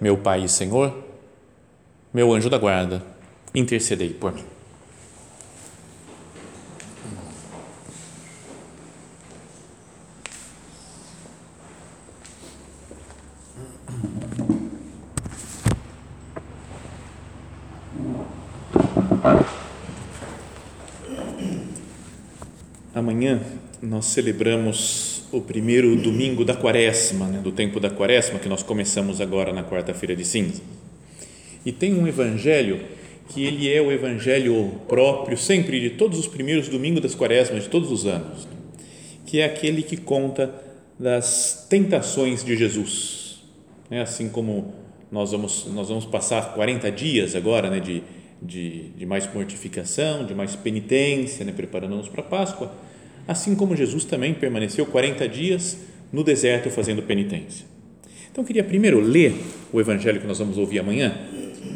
meu Pai e Senhor, meu anjo da guarda, intercedei por mim. Amanhã nós celebramos o primeiro domingo da quaresma, né, do tempo da quaresma, que nós começamos agora na quarta-feira de cinza. E tem um evangelho que ele é o evangelho próprio sempre de todos os primeiros domingos das quaresmas de todos os anos, que é aquele que conta das tentações de Jesus. É assim como nós vamos, nós vamos passar 40 dias agora né, de, de, de mais mortificação, de mais penitência, né, preparando-nos para a Páscoa assim como Jesus também permaneceu 40 dias no deserto fazendo penitência. Então eu queria primeiro ler o evangelho que nós vamos ouvir amanhã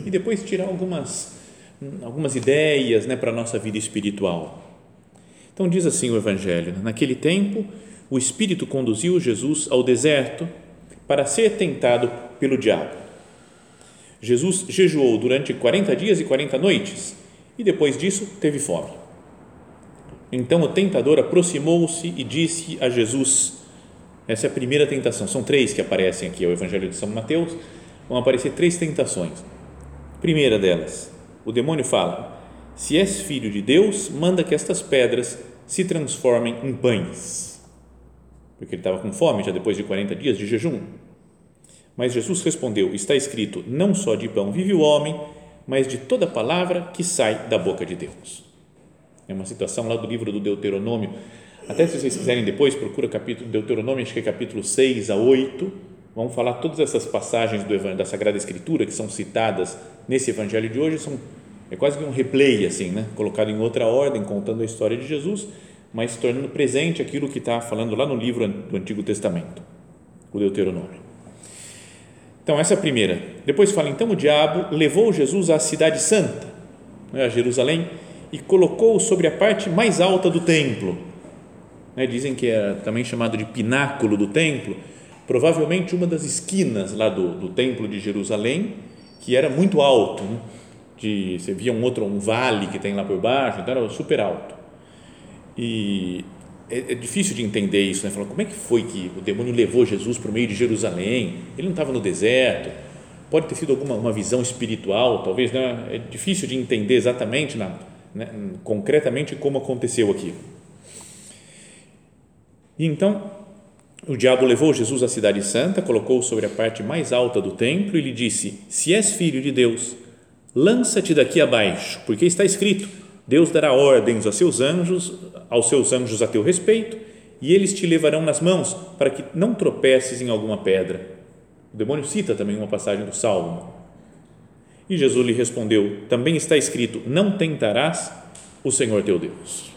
e depois tirar algumas algumas ideias, né, para a nossa vida espiritual. Então diz assim o evangelho: né, naquele tempo o Espírito conduziu Jesus ao deserto para ser tentado pelo diabo. Jesus jejuou durante 40 dias e 40 noites e depois disso teve fome. Então o tentador aproximou-se e disse a Jesus: essa é a primeira tentação. São três que aparecem aqui, é o Evangelho de São Mateus. Vão aparecer três tentações. Primeira delas, o demônio fala: Se és filho de Deus, manda que estas pedras se transformem em pães. Porque ele estava com fome já depois de 40 dias de jejum. Mas Jesus respondeu: Está escrito: Não só de pão vive o homem, mas de toda palavra que sai da boca de Deus. É uma citação lá do livro do Deuteronômio. Até se vocês quiserem depois, procura capítulo Deuteronômio, acho que é capítulo 6 a 8. Vamos falar todas essas passagens do, da Sagrada Escritura que são citadas nesse evangelho de hoje. São, é quase que um replay, assim, né? colocado em outra ordem, contando a história de Jesus, mas tornando presente aquilo que está falando lá no livro do Antigo Testamento, o Deuteronômio. Então, essa é a primeira. Depois fala: então o diabo levou Jesus à Cidade Santa, né, a Jerusalém e colocou-o sobre a parte mais alta do templo. Né, dizem que é também chamado de pináculo do templo, provavelmente uma das esquinas lá do, do templo de Jerusalém, que era muito alto. Né, de, você via um outro, um vale que tem lá por baixo, então era super alto. E é, é difícil de entender isso, né? Falar, como é que foi que o demônio levou Jesus para o meio de Jerusalém? Ele não estava no deserto. Pode ter sido alguma uma visão espiritual, talvez, né? É difícil de entender exatamente na, né, concretamente como aconteceu aqui. E então, o diabo levou Jesus à cidade santa, colocou-o sobre a parte mais alta do templo e lhe disse: Se és filho de Deus, lança-te daqui abaixo, porque está escrito: Deus dará ordens aos seus anjos, aos seus anjos a teu respeito, e eles te levarão nas mãos para que não tropeces em alguma pedra. O demônio cita também uma passagem do Salmo. E Jesus lhe respondeu: Também está escrito: Não tentarás o Senhor teu Deus.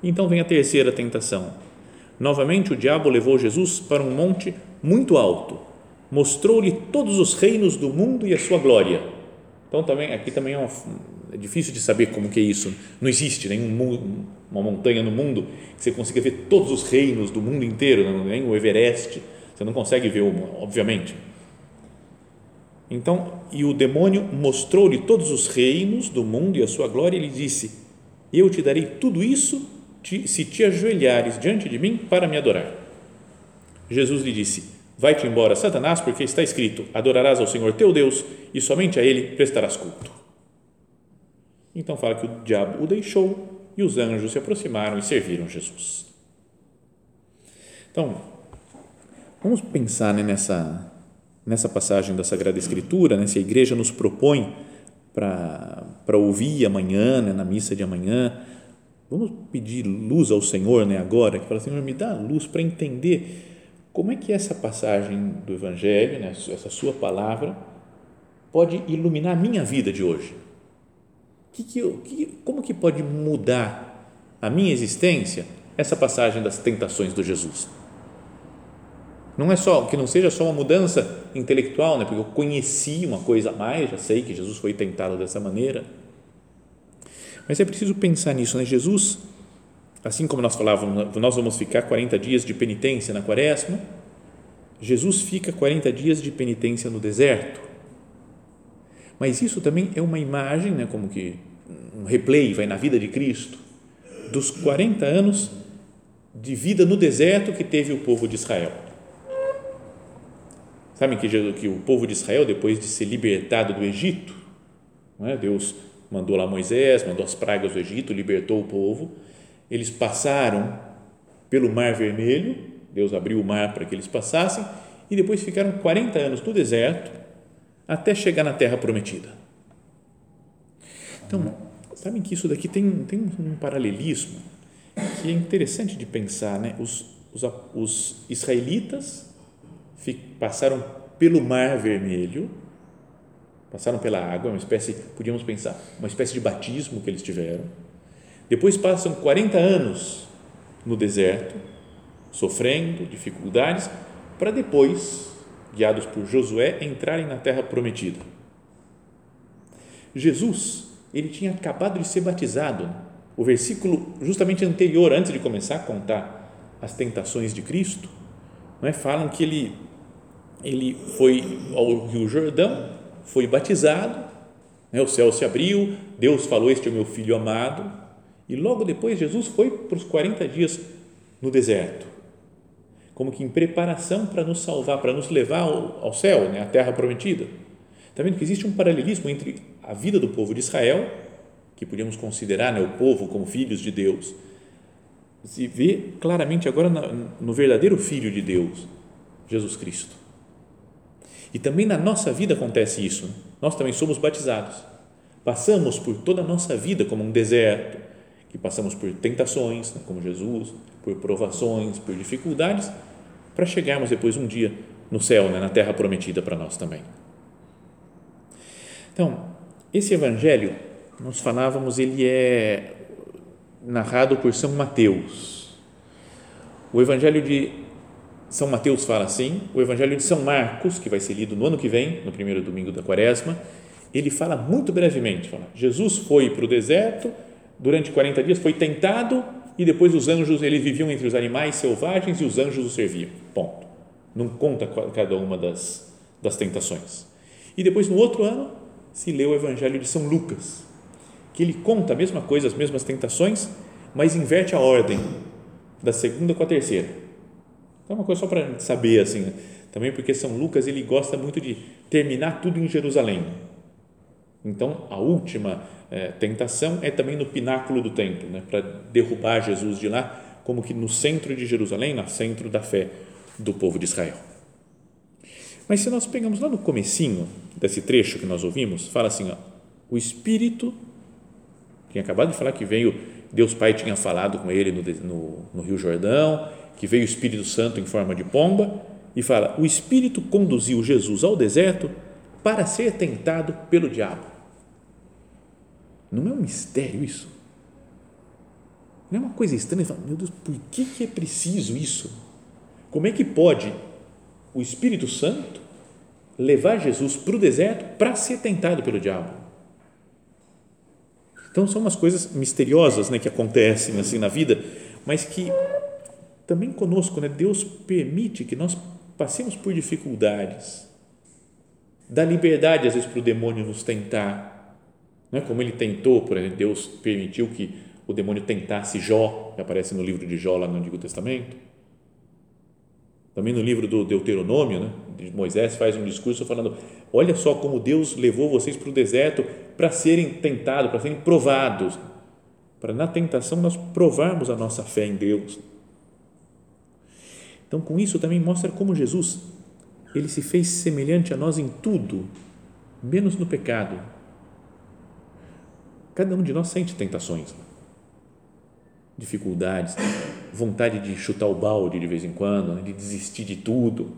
Então vem a terceira tentação. Novamente o diabo levou Jesus para um monte muito alto, mostrou-lhe todos os reinos do mundo e a sua glória. Então também aqui também é, uma, é difícil de saber como que é isso. Não existe nenhum uma montanha no mundo que você consiga ver todos os reinos do mundo inteiro, nem o Everest. Você não consegue ver, obviamente então, e o demônio mostrou-lhe todos os reinos do mundo e a sua glória, e ele disse: Eu te darei tudo isso se te ajoelhares diante de mim para me adorar. Jesus lhe disse: Vai-te embora, Satanás, porque está escrito: Adorarás ao Senhor teu Deus e somente a ele prestarás culto. Então fala que o diabo o deixou e os anjos se aproximaram e serviram Jesus. Então, vamos pensar né, nessa nessa passagem da Sagrada Escritura, né, se a igreja nos propõe para ouvir amanhã, né, na missa de amanhã, vamos pedir luz ao Senhor né, agora, que fala, Senhor, me dá luz para entender como é que essa passagem do Evangelho, né, essa sua palavra, pode iluminar a minha vida de hoje? Que que eu, que, como que pode mudar a minha existência essa passagem das tentações do Jesus? Não é só que não seja só uma mudança intelectual, né? Porque eu conheci uma coisa a mais, já sei que Jesus foi tentado dessa maneira. Mas é preciso pensar nisso, né? Jesus, assim como nós falávamos, nós vamos ficar 40 dias de penitência na quaresma, Jesus fica 40 dias de penitência no deserto. Mas isso também é uma imagem, né, como que um replay vai na vida de Cristo, dos 40 anos de vida no deserto que teve o povo de Israel. Sabem que, que o povo de Israel, depois de ser libertado do Egito, é? Deus mandou lá Moisés, mandou as pragas do Egito, libertou o povo, eles passaram pelo Mar Vermelho, Deus abriu o mar para que eles passassem, e depois ficaram 40 anos no deserto até chegar na Terra Prometida. Então, sabem que isso daqui tem, tem um paralelismo que é interessante de pensar, né? Os, os, os israelitas passaram pelo Mar Vermelho, passaram pela água, uma espécie, podíamos pensar, uma espécie de batismo que eles tiveram. Depois passam 40 anos no deserto, sofrendo dificuldades, para depois, guiados por Josué, entrarem na terra prometida. Jesus, ele tinha acabado de ser batizado. O versículo justamente anterior, antes de começar a contar as tentações de Cristo, não é? falam que ele ele foi ao Rio Jordão, foi batizado, né? o céu se abriu, Deus falou: Este é o meu filho amado, e logo depois Jesus foi para os 40 dias no deserto, como que em preparação para nos salvar, para nos levar ao, ao céu, né? à terra prometida. Está vendo que existe um paralelismo entre a vida do povo de Israel, que podíamos considerar né, o povo como filhos de Deus, se vê claramente agora no verdadeiro Filho de Deus, Jesus Cristo. E também na nossa vida acontece isso. Nós também somos batizados. Passamos por toda a nossa vida como um deserto, que passamos por tentações, né, como Jesus, por provações, por dificuldades, para chegarmos depois um dia no céu, né, na terra prometida para nós também. Então, esse evangelho, nós falávamos, ele é narrado por São Mateus. O evangelho de são Mateus fala assim, o Evangelho de São Marcos, que vai ser lido no ano que vem, no primeiro domingo da quaresma, ele fala muito brevemente, fala, Jesus foi para o deserto, durante 40 dias foi tentado e depois os anjos, eles viviam entre os animais selvagens e os anjos o serviam, ponto. Não conta cada uma das, das tentações. E depois no outro ano se lê o Evangelho de São Lucas, que ele conta a mesma coisa, as mesmas tentações, mas inverte a ordem da segunda com a terceira então, uma coisa só para saber, assim, também porque São Lucas ele gosta muito de terminar tudo em Jerusalém. Então, a última é, tentação é também no pináculo do templo, né, para derrubar Jesus de lá, como que no centro de Jerusalém, no centro da fé do povo de Israel. Mas se nós pegamos lá no comecinho desse trecho que nós ouvimos, fala assim, ó, o Espírito, tinha acabado de falar que veio, Deus Pai tinha falado com ele no, no, no Rio Jordão, que veio o Espírito Santo em forma de pomba e fala: o Espírito conduziu Jesus ao deserto para ser tentado pelo diabo. Não é um mistério isso? Não é uma coisa estranha? Fala, Meu Deus, por que, que é preciso isso? Como é que pode o Espírito Santo levar Jesus para o deserto para ser tentado pelo diabo? Então são umas coisas misteriosas né, que acontecem assim na vida, mas que também conosco, né? Deus permite que nós passemos por dificuldades, dá liberdade às vezes para o demônio nos tentar, não é como ele tentou, por exemplo, Deus permitiu que o demônio tentasse Jó, que aparece no livro de Jó lá no Antigo Testamento. Também no livro do Deuteronômio, né, Moisés faz um discurso falando: olha só como Deus levou vocês para o deserto para serem tentados, para serem provados, para na tentação nós provarmos a nossa fé em Deus. Então, com isso também mostra como Jesus, ele se fez semelhante a nós em tudo, menos no pecado. Cada um de nós sente tentações, dificuldades, vontade de chutar o balde de vez em quando, né, de desistir de tudo.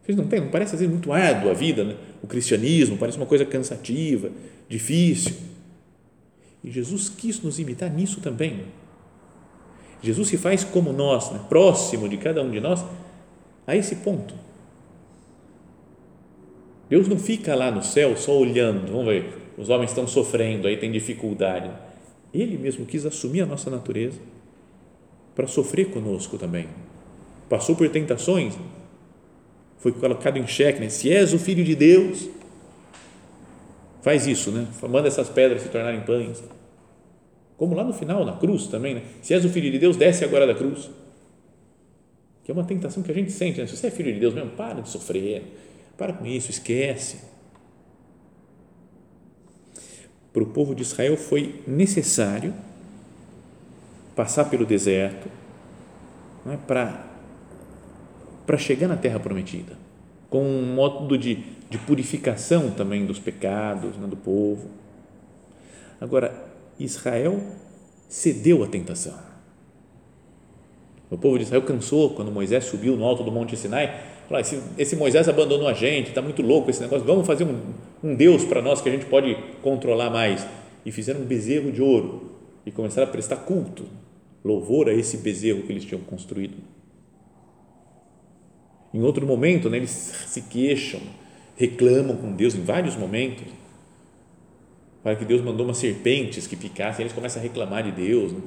Vocês não tem? Não parece às vezes muito árduo a vida, né? o cristianismo parece uma coisa cansativa, difícil. E Jesus quis nos imitar nisso também. Jesus se faz como nós, né? próximo de cada um de nós, a esse ponto. Deus não fica lá no céu só olhando, vamos ver, os homens estão sofrendo, aí tem dificuldade. Ele mesmo quis assumir a nossa natureza para sofrer conosco também. Passou por tentações, foi colocado em xeque, né? se és o filho de Deus, faz isso, né? manda essas pedras se tornarem pães. Como lá no final, na cruz também, né? se és o filho de Deus, desce agora da cruz. Que é uma tentação que a gente sente, né? se você é filho de Deus mesmo, para de sofrer, para com isso, esquece. Para o povo de Israel foi necessário passar pelo deserto é? para, para chegar na terra prometida, com um modo de, de purificação também dos pecados né, do povo. Agora, Israel cedeu à tentação. O povo de Israel cansou quando Moisés subiu no alto do Monte Sinai. Falou, esse, esse Moisés abandonou a gente, está muito louco esse negócio, vamos fazer um, um Deus para nós que a gente pode controlar mais. E fizeram um bezerro de ouro e começaram a prestar culto louvor a esse bezerro que eles tinham construído. Em outro momento, né, eles se queixam, reclamam com Deus em vários momentos. Para que Deus mandou umas serpentes que picassem, eles começam a reclamar de Deus. Né?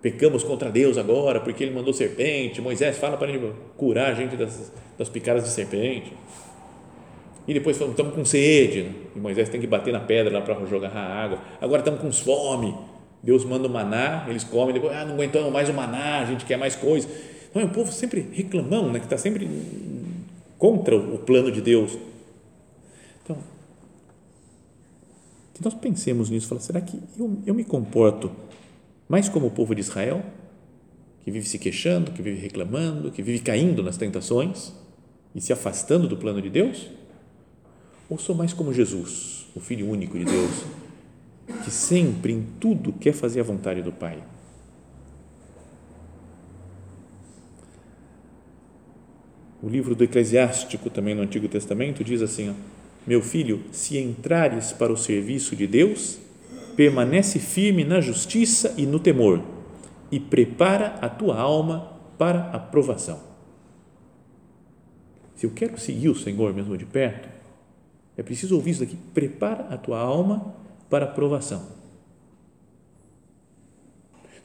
Pecamos contra Deus agora porque Ele mandou serpente. Moisés fala para ele curar a gente das, das picadas de serpente. E depois falamos, estamos com sede. Né? E Moisés tem que bater na pedra lá para jogar a água. Agora estamos com fome Deus manda o maná, eles comem, depois, ah, não aguentamos mais o maná, a gente quer mais coisa. Então, é um povo sempre reclamão, né, que está sempre contra o plano de Deus. Então, que nós pensemos nisso, falar, será que eu, eu me comporto mais como o povo de Israel, que vive se queixando, que vive reclamando, que vive caindo nas tentações e se afastando do plano de Deus? Ou sou mais como Jesus, o Filho único de Deus, que sempre, em tudo, quer fazer a vontade do Pai. O livro do Eclesiástico, também no Antigo Testamento, diz assim: ó, Meu filho, se entrares para o serviço de Deus, permanece firme na justiça e no temor, e prepara a tua alma para a provação. Se eu quero seguir o Senhor mesmo de perto, é preciso ouvir isso daqui: prepara a tua alma para aprovação.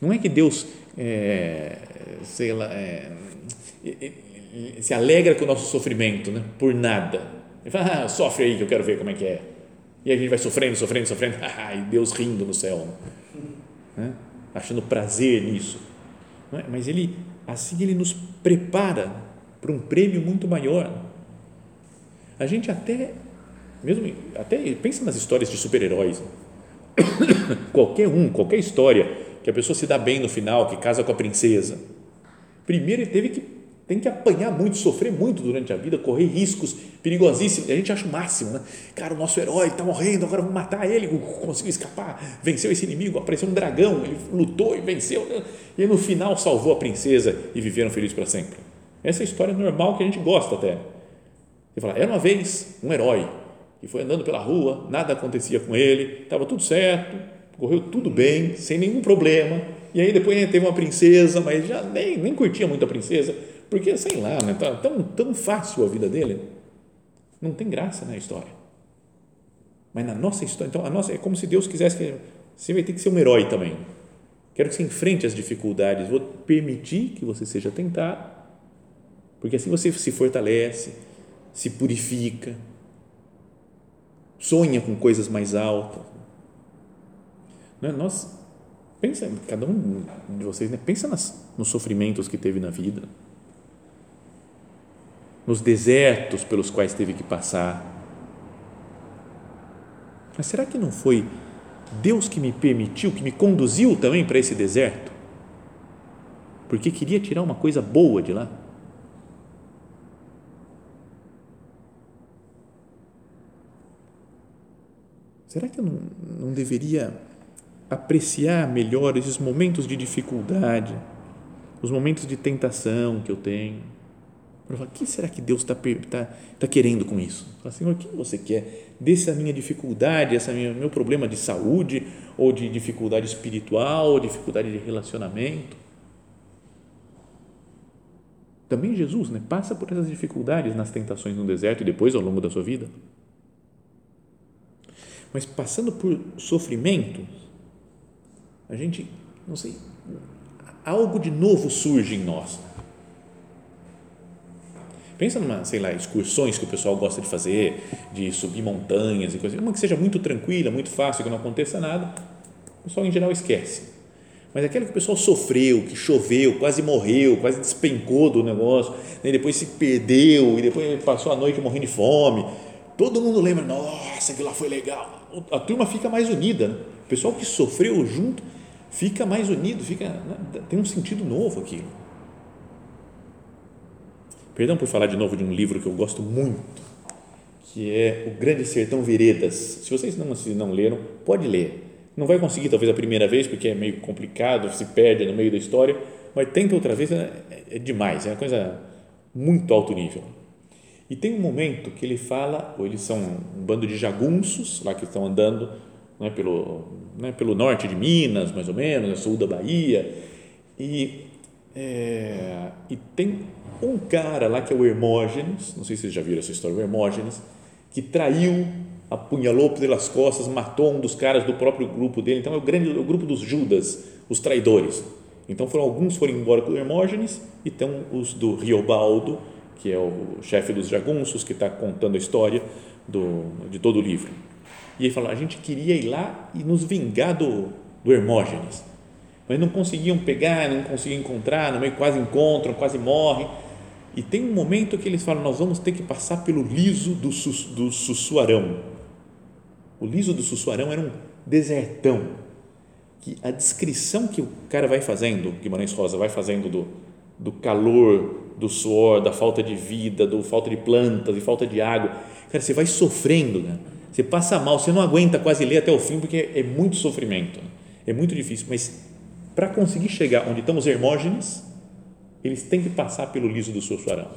Não é que Deus, é, sei lá, é, se alegra com o nosso sofrimento, né? por nada. Ele fala, ah, sofre aí que eu quero ver como é que é. E a gente vai sofrendo, sofrendo, sofrendo, ah, e Deus rindo no céu, né? achando prazer nisso. É? Mas ele, assim, ele nos prepara para um prêmio muito maior. A gente até mesmo até pensa nas histórias de super-heróis. qualquer um, qualquer história que a pessoa se dá bem no final, que casa com a princesa. Primeiro ele teve que tem que apanhar muito, sofrer muito durante a vida, correr riscos perigosíssimos. A gente acha o máximo, né? Cara, o nosso herói está morrendo, agora vamos matar ele. Conseguiu escapar, venceu esse inimigo, apareceu um dragão, ele lutou e venceu. E no final salvou a princesa e viveram felizes para sempre. Essa é a história normal que a gente gosta até. Você fala, era uma vez um herói que foi andando pela rua, nada acontecia com ele, estava tudo certo, correu tudo bem, sem nenhum problema. E aí depois teve uma princesa, mas já nem, nem curtia muito a princesa, porque sei lá, né, tá tão, tão fácil a vida dele. Não tem graça na história. Mas na nossa história, então a nossa é como se Deus quisesse que você vai ter que ser um herói também. Quero que você enfrente as dificuldades, vou permitir que você seja tentado, porque assim você se fortalece, se purifica, sonha com coisas mais altas. Né? Nós, pensa, cada um de vocês, né? pensa nas, nos sofrimentos que teve na vida, nos desertos pelos quais teve que passar. Mas será que não foi Deus que me permitiu, que me conduziu também para esse deserto? Porque queria tirar uma coisa boa de lá? Será que eu não, não deveria apreciar melhor esses momentos de dificuldade, os momentos de tentação que eu tenho? O que será que Deus está tá, tá querendo com isso? Fala, Senhor, o que você quer dessa minha dificuldade, esse meu problema de saúde, ou de dificuldade espiritual, ou dificuldade de relacionamento? Também Jesus né, passa por essas dificuldades nas tentações no deserto e depois ao longo da sua vida. Mas passando por sofrimento, a gente, não sei, algo de novo surge em nós Pensa numa, sei lá, excursões que o pessoal gosta de fazer, de subir montanhas e coisas. Uma que seja muito tranquila, muito fácil, que não aconteça nada, o pessoal em geral esquece. Mas aquela que o pessoal sofreu, que choveu, quase morreu, quase despencou do negócio, né? depois se perdeu e depois passou a noite morrendo de fome. Todo mundo lembra, nossa, aquilo lá foi legal. A turma fica mais unida. Né? O pessoal que sofreu junto fica mais unido, fica, né? tem um sentido novo aquilo. Perdão por falar de novo de um livro que eu gosto muito, que é O Grande Sertão Veredas. Se vocês não, se não leram, pode ler. Não vai conseguir talvez a primeira vez, porque é meio complicado, se perde no meio da história, mas tenta outra vez, é, é demais, é uma coisa muito alto nível. E tem um momento que ele fala, ou eles são um bando de jagunços, lá que estão andando né, pelo, né, pelo norte de Minas, mais ou menos, sul da Bahia, e, é, e tem um cara lá que é o Hermógenes, não sei se vocês já viram essa história, o Hermógenes, que traiu, apunhalou pelas costas, matou um dos caras do próprio grupo dele. Então é o grande o grupo dos Judas, os traidores. Então foram alguns foram embora com o Hermógenes e estão os do Riobaldo, que é o chefe dos jagunços, que está contando a história do, de todo o livro. E ele falou: a gente queria ir lá e nos vingar do, do Hermógenes, mas não conseguiam pegar, não conseguiam encontrar, no meio quase encontram, quase morrem e tem um momento que eles falam: nós vamos ter que passar pelo liso do, do Sussuarão. O liso do Sussuarão era um desertão. Que a descrição que o cara vai fazendo, Guimarães Rosa vai fazendo do, do calor, do suor, da falta de vida, do falta de plantas, de falta de água. Cara, você vai sofrendo, né? Você passa mal, você não aguenta quase ler até o fim porque é muito sofrimento, é muito difícil. Mas para conseguir chegar onde estão os Hermógenes, eles têm que passar pelo liso do Sussuarão.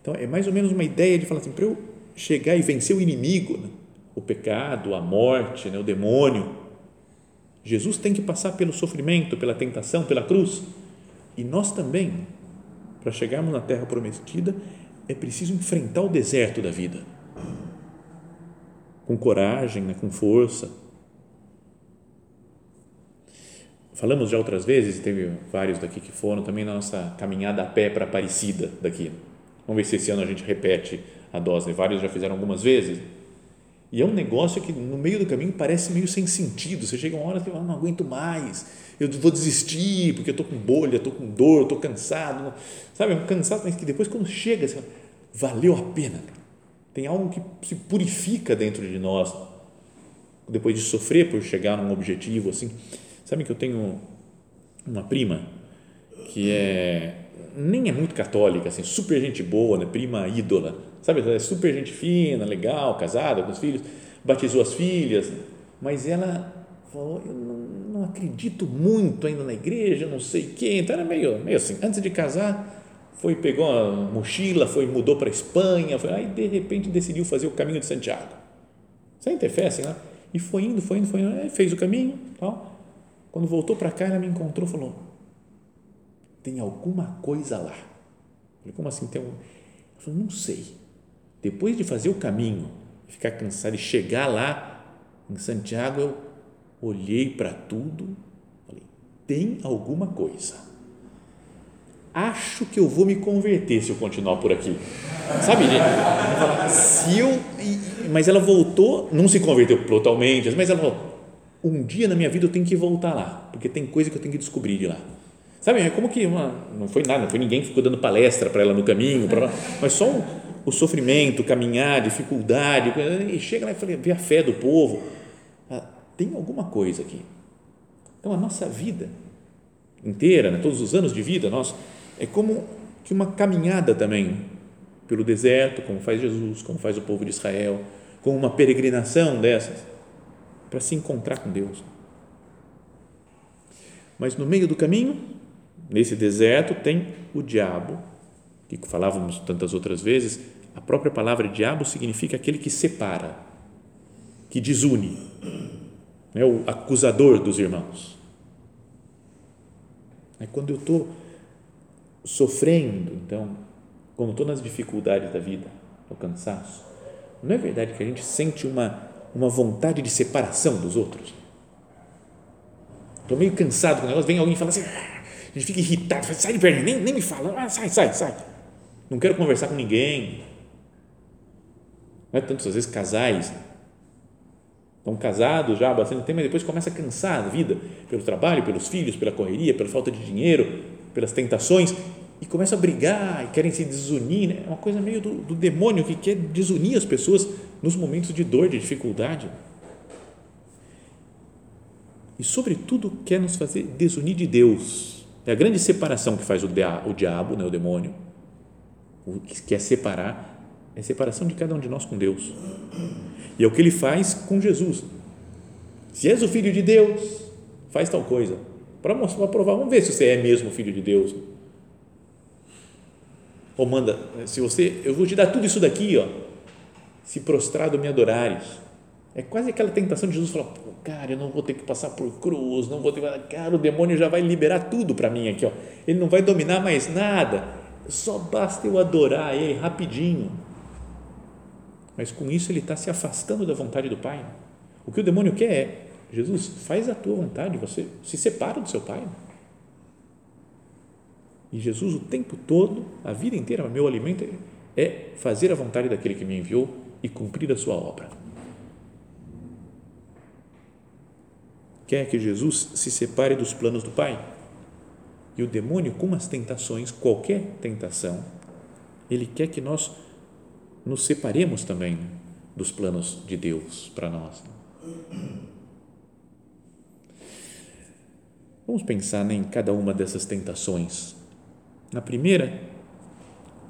Então, é mais ou menos uma ideia de falar assim, para eu chegar e vencer o inimigo, né? o pecado, a morte, né? o demônio, Jesus tem que passar pelo sofrimento, pela tentação, pela cruz. E nós também, para chegarmos na terra prometida, é preciso enfrentar o deserto da vida. Com coragem, né? com força Falamos já outras vezes, teve vários daqui que foram também na nossa caminhada a pé para Aparecida daqui. Vamos ver se esse ano a gente repete a dose. Vários já fizeram algumas vezes. E é um negócio que no meio do caminho parece meio sem sentido. Você chega uma hora e fala, não aguento mais, eu vou desistir porque eu estou com bolha, estou com dor, estou cansado. Sabe, é um cansado, mas que depois quando chega, você fala, valeu a pena. Tem algo que se purifica dentro de nós depois de sofrer por chegar num objetivo assim. Sabe que eu tenho uma prima que é nem é muito católica, assim, super gente boa, né? prima ídola, sabe? É super gente fina, legal, casada com os filhos, batizou as filhas, mas ela falou, eu não, não acredito muito ainda na igreja, não sei quem, então era meio, meio assim, antes de casar, foi, pegou a mochila, foi, mudou para a Espanha, foi, aí de repente decidiu fazer o caminho de Santiago, sem ter fé, assim, né? e foi indo, foi indo, foi indo, fez o caminho, tal, quando voltou para cá, ela me encontrou e falou: tem alguma coisa lá. Eu falei, como assim? Tem um... Ela falou, não sei. Depois de fazer o caminho, ficar cansado e chegar lá em Santiago, eu olhei para tudo, falei, tem alguma coisa. Acho que eu vou me converter se eu continuar por aqui. Sabe? Se eu, mas ela voltou, não se converteu totalmente, mas ela falou, um dia na minha vida eu tenho que voltar lá, porque tem coisa que eu tenho que descobrir de lá. Sabe, é como que uma, não foi nada, não foi ninguém que ficou dando palestra para ela no caminho, pra, mas só um, o sofrimento, caminhar, dificuldade, e chega lá e vê a fé do povo. Ah, tem alguma coisa aqui. Então a nossa vida inteira, né, todos os anos de vida nossa, é como que uma caminhada também pelo deserto, como faz Jesus, como faz o povo de Israel, como uma peregrinação dessas para se encontrar com Deus. Mas no meio do caminho, nesse deserto, tem o diabo que falávamos tantas outras vezes, a própria palavra diabo significa aquele que separa, que desune, é o acusador dos irmãos. É quando eu estou sofrendo, então, quando estou nas dificuldades da vida, no cansaço, não é verdade que a gente sente uma, uma vontade de separação dos outros? Estou meio cansado com o negócio, vem alguém e fala assim, ah", a gente fica irritado, sai de perto, nem, nem me fala, ah, sai, sai, sai. Não quero conversar com ninguém. Não é tanto, às vezes, casais estão casados já há bastante tempo, mas depois começa a cansar da vida, pelo trabalho, pelos filhos, pela correria, pela falta de dinheiro, pelas tentações, e começam a brigar e querem se desunir. Né? É uma coisa meio do, do demônio que quer desunir as pessoas nos momentos de dor, de dificuldade. E, sobretudo, quer nos fazer desunir de Deus. É a grande separação que faz o, o diabo, né, o demônio, o que quer separar, é a separação de cada um de nós com Deus. E é o que ele faz com Jesus. Se és o filho de Deus, faz tal coisa. Para mostrar, provar, vamos ver se você é mesmo filho de Deus. Ou manda, se você, eu vou te dar tudo isso daqui, ó, se prostrado me adorares. É quase aquela tentação de Jesus falar, cara, eu não vou ter que passar por cruz, não vou ter que, cara, o demônio já vai liberar tudo para mim aqui, ó. Ele não vai dominar mais nada. Só basta eu adorar ele rapidinho mas com isso ele está se afastando da vontade do Pai. O que o demônio quer é, Jesus, faz a tua vontade, você se separa do seu Pai. E Jesus, o tempo todo, a vida inteira, meu alimento é fazer a vontade daquele que me enviou e cumprir a sua obra. Quer que Jesus se separe dos planos do Pai? E o demônio, com as tentações, qualquer tentação, ele quer que nós nos separemos também dos planos de Deus para nós. Vamos pensar em cada uma dessas tentações. Na primeira,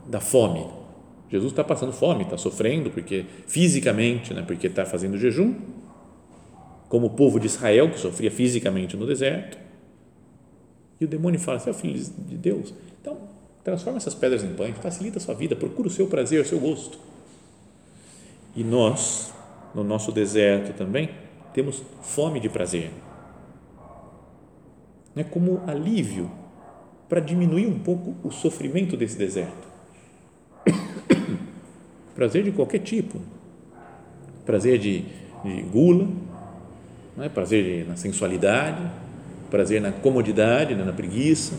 da fome. Jesus está passando fome, está sofrendo, porque fisicamente, né, porque está fazendo jejum, como o povo de Israel, que sofria fisicamente no deserto. E o demônio fala: Você é filho de Deus? Então, Transforma essas pedras em pães, facilita a sua vida, procura o seu prazer, o seu gosto. E nós, no nosso deserto também, temos fome de prazer. É como alívio para diminuir um pouco o sofrimento desse deserto. Prazer de qualquer tipo. Prazer de, de gula, é? prazer na sensualidade, prazer na comodidade, né? na preguiça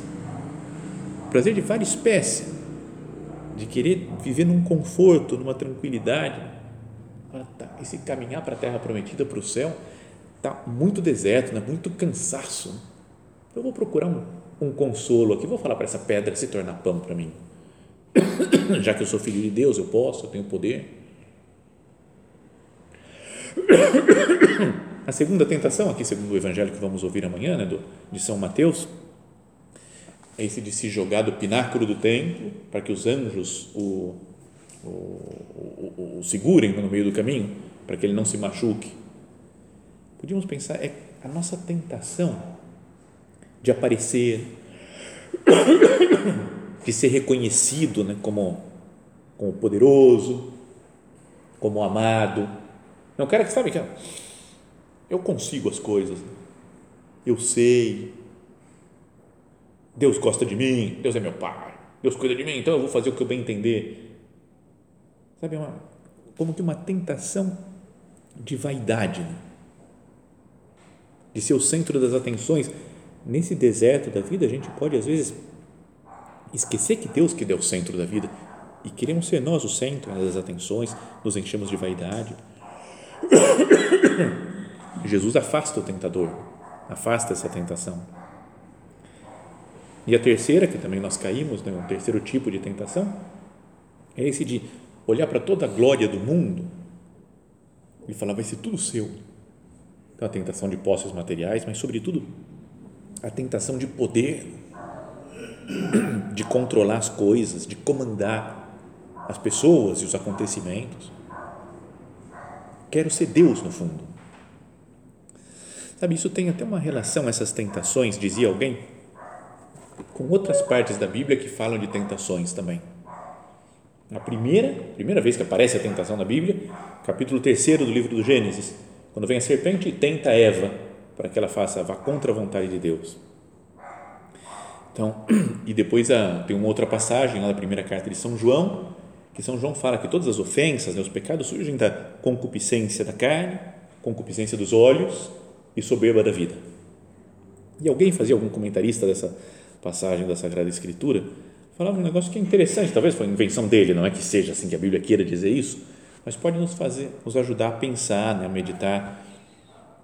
prazer de várias espécies, de querer viver num conforto, numa tranquilidade. Tá, esse caminhar para a terra prometida, para o céu, está muito deserto, né? muito cansaço. Eu vou procurar um, um consolo aqui, vou falar para essa pedra se tornar pão para mim. Já que eu sou filho de Deus, eu posso, eu tenho poder. A segunda tentação, aqui segundo o evangelho que vamos ouvir amanhã, né, do, de São Mateus, é esse de se jogar do pináculo do templo para que os anjos o, o, o, o segurem no meio do caminho, para que ele não se machuque. Podíamos pensar, é a nossa tentação de aparecer, de ser reconhecido né, como, como poderoso, como amado. Não, o cara que sabe que eu consigo as coisas, eu sei, Deus gosta de mim, Deus é meu pai, Deus cuida de mim, então eu vou fazer o que eu bem entender. Sabe, é uma, como que uma tentação de vaidade, né? de ser o centro das atenções. Nesse deserto da vida, a gente pode, às vezes, esquecer que Deus que deu o centro da vida e queremos ser nós o centro das atenções, nos enchemos de vaidade. Jesus afasta o tentador, afasta essa tentação. E a terceira, que também nós caímos, né, um terceiro tipo de tentação, é esse de olhar para toda a glória do mundo e falar, vai ser tudo seu. Então, a tentação de posses materiais, mas, sobretudo, a tentação de poder, de controlar as coisas, de comandar as pessoas e os acontecimentos. Quero ser Deus, no fundo. Sabe, isso tem até uma relação, essas tentações, dizia alguém, com outras partes da Bíblia que falam de tentações também. A primeira, primeira vez que aparece a tentação na Bíblia, capítulo 3 do livro do Gênesis, quando vem a serpente e tenta Eva para que ela faça, vá contra a vontade de Deus. Então, e depois a, tem uma outra passagem lá da primeira carta de São João, que São João fala que todas as ofensas, né, os pecados surgem da concupiscência da carne, concupiscência dos olhos e soberba da vida. E alguém fazia algum comentarista dessa passagem da Sagrada Escritura falava um negócio que é interessante, talvez foi invenção dele, não é que seja assim que a Bíblia queira dizer isso, mas pode nos fazer, nos ajudar a pensar, né, a meditar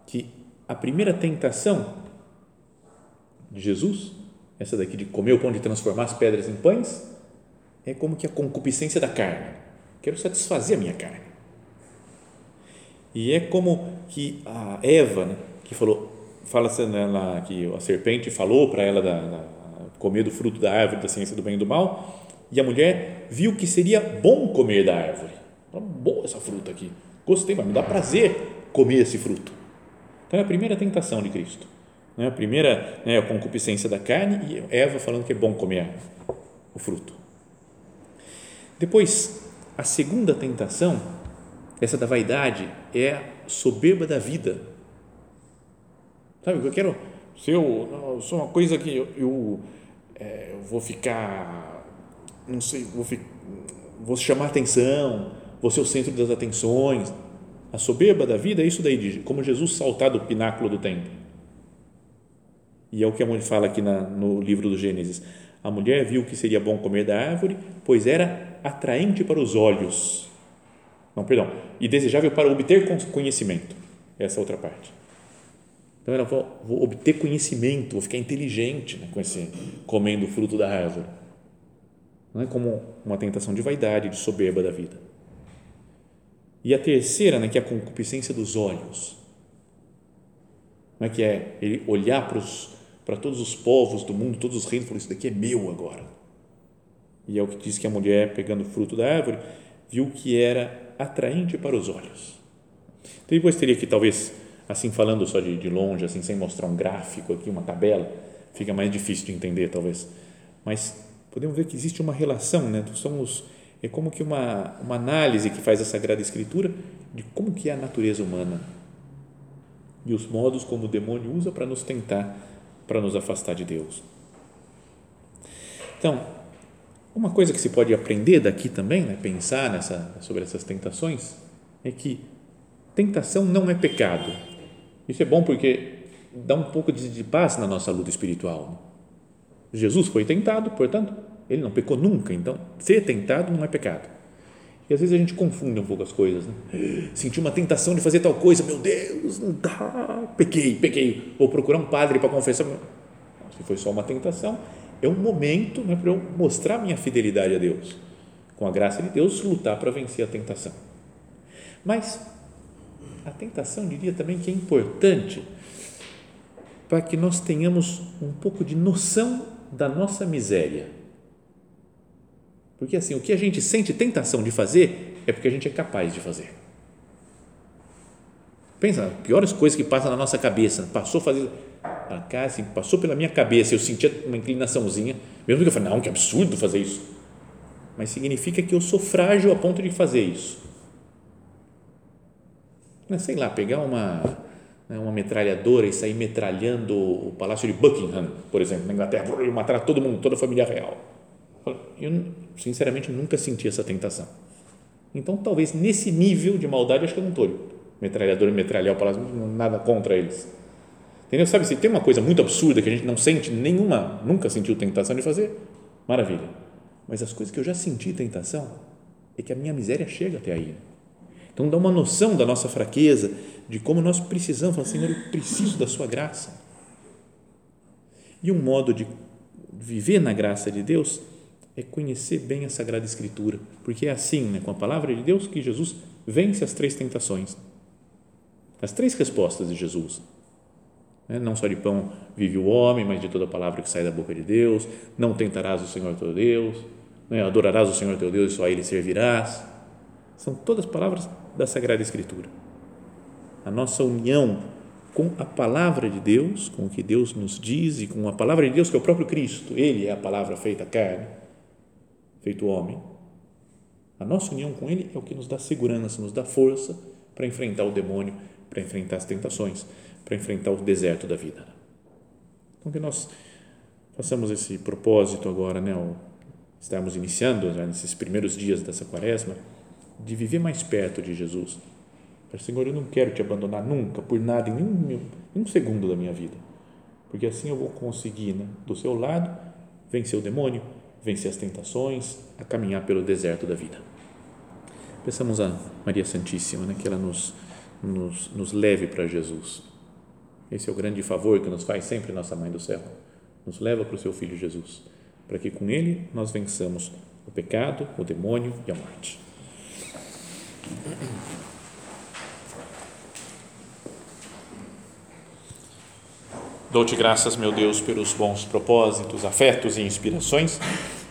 que a primeira tentação de Jesus, essa daqui de comer o pão de transformar as pedras em pães, é como que a concupiscência da carne. Quero satisfazer a minha carne. E é como que a Eva, né, que falou, fala ela, que a serpente falou para ela da, da, comer do fruto da árvore da ciência do bem e do mal, e a mulher viu que seria bom comer da árvore. Boa essa fruta aqui. Gostei, mas me dá prazer comer esse fruto. Então é a primeira tentação de Cristo. Né? A primeira né, a concupiscência da carne e Eva falando que é bom comer o fruto. Depois, a segunda tentação, essa da vaidade, é a soberba da vida. Sabe, eu quero se eu, sou uma coisa que eu, eu, é, eu vou ficar, não sei, vou, vou chamar atenção, vou ser o centro das atenções. A soberba da vida é isso daí, como Jesus saltar do pináculo do templo. E é o que a mulher fala aqui na, no livro do Gênesis. A mulher viu que seria bom comer da árvore, pois era atraente para os olhos. Não, perdão. E desejável para obter conhecimento. Essa outra parte. Então ela falou, vou obter conhecimento, vou ficar inteligente né, com esse comendo o fruto da árvore. Não é como uma tentação de vaidade, de soberba da vida. E a terceira, né, que é a concupiscência dos olhos. Não é que é ele olhar para os para todos os povos do mundo, todos os reinos, falou: Isso daqui é meu agora. E é o que diz que a mulher, pegando o fruto da árvore, viu que era atraente para os olhos. Então, depois teria que, talvez, assim, falando só de, de longe, assim, sem mostrar um gráfico aqui, uma tabela, fica mais difícil de entender, talvez. Mas podemos ver que existe uma relação, né? Somos, é como que uma, uma análise que faz a Sagrada Escritura de como que é a natureza humana e os modos como o demônio usa para nos tentar para nos afastar de Deus. Então, uma coisa que se pode aprender daqui também, né, pensar nessa, sobre essas tentações, é que tentação não é pecado. Isso é bom porque dá um pouco de, de paz na nossa luta espiritual. Jesus foi tentado, portanto, ele não pecou nunca. Então, ser tentado não é pecado. E às vezes a gente confunde um pouco as coisas. Né? Senti uma tentação de fazer tal coisa, meu Deus, não dá, pequei, pequei. Vou procurar um padre para confessar. Se foi só uma tentação, é um momento né, para eu mostrar minha fidelidade a Deus. Com a graça de Deus, lutar para vencer a tentação. Mas a tentação, diria também que é importante para que nós tenhamos um pouco de noção da nossa miséria porque assim, o que a gente sente tentação de fazer é porque a gente é capaz de fazer. Pensa, piores coisas que passam na nossa cabeça, passou a fazer, cá, assim, passou pela minha cabeça, eu sentia uma inclinaçãozinha, mesmo que eu falei, não, que absurdo fazer isso. Mas significa que eu sou frágil a ponto de fazer isso. Sei lá, pegar uma, né, uma metralhadora e sair metralhando o palácio de Buckingham, por exemplo, na Inglaterra, e matar todo mundo, toda a família real eu, sinceramente, nunca senti essa tentação. Então, talvez nesse nível de maldade, acho que eu não estou. Metralhador metralhar o palácio, nada contra eles. Entendeu? Sabe, se tem uma coisa muito absurda que a gente não sente nenhuma, nunca sentiu tentação de fazer, maravilha. Mas as coisas que eu já senti tentação, é que a minha miséria chega até aí. Então, dá uma noção da nossa fraqueza, de como nós precisamos, falar, Senhor, eu preciso da Sua graça. E um modo de viver na graça de Deus é conhecer bem a Sagrada Escritura, porque é assim, né, com a palavra de Deus, que Jesus vence as três tentações, as três respostas de Jesus. Né, não só de pão vive o homem, mas de toda palavra que sai da boca de Deus. Não tentarás o Senhor teu Deus, né, adorarás o Senhor teu Deus e só a Ele servirás. São todas palavras da Sagrada Escritura. A nossa união com a palavra de Deus, com o que Deus nos diz e com a palavra de Deus que é o próprio Cristo, Ele é a palavra feita carne feito homem, A nossa união com Ele é o que nos dá segurança, nos dá força para enfrentar o demônio, para enfrentar as tentações, para enfrentar o deserto da vida. Então, que nós façamos esse propósito agora, né, ao estarmos iniciando já nesses primeiros dias dessa quaresma, de viver mais perto de Jesus. Senhor, eu não quero te abandonar nunca, por nada, em nenhum, nenhum segundo da minha vida, porque assim eu vou conseguir, né, do seu lado, vencer o demônio, vencer as tentações, a caminhar pelo deserto da vida. Pensamos a Maria Santíssima, né, que ela nos, nos, nos leve para Jesus. Esse é o grande favor que nos faz sempre nossa Mãe do Céu. Nos leva para o seu Filho Jesus, para que com ele nós vençamos o pecado, o demônio e a morte. Dou-te graças, meu Deus, pelos bons propósitos, afetos e inspirações